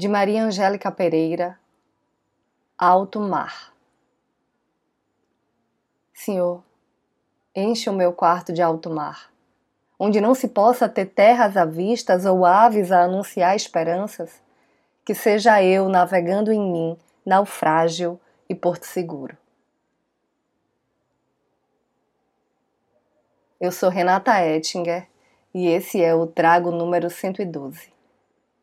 de Maria Angélica Pereira, Alto Mar. Senhor, enche o meu quarto de alto mar, onde não se possa ter terras à vista ou aves a anunciar esperanças, que seja eu navegando em mim, naufrágio e porto seguro. Eu sou Renata Ettinger e esse é o Trago número 112.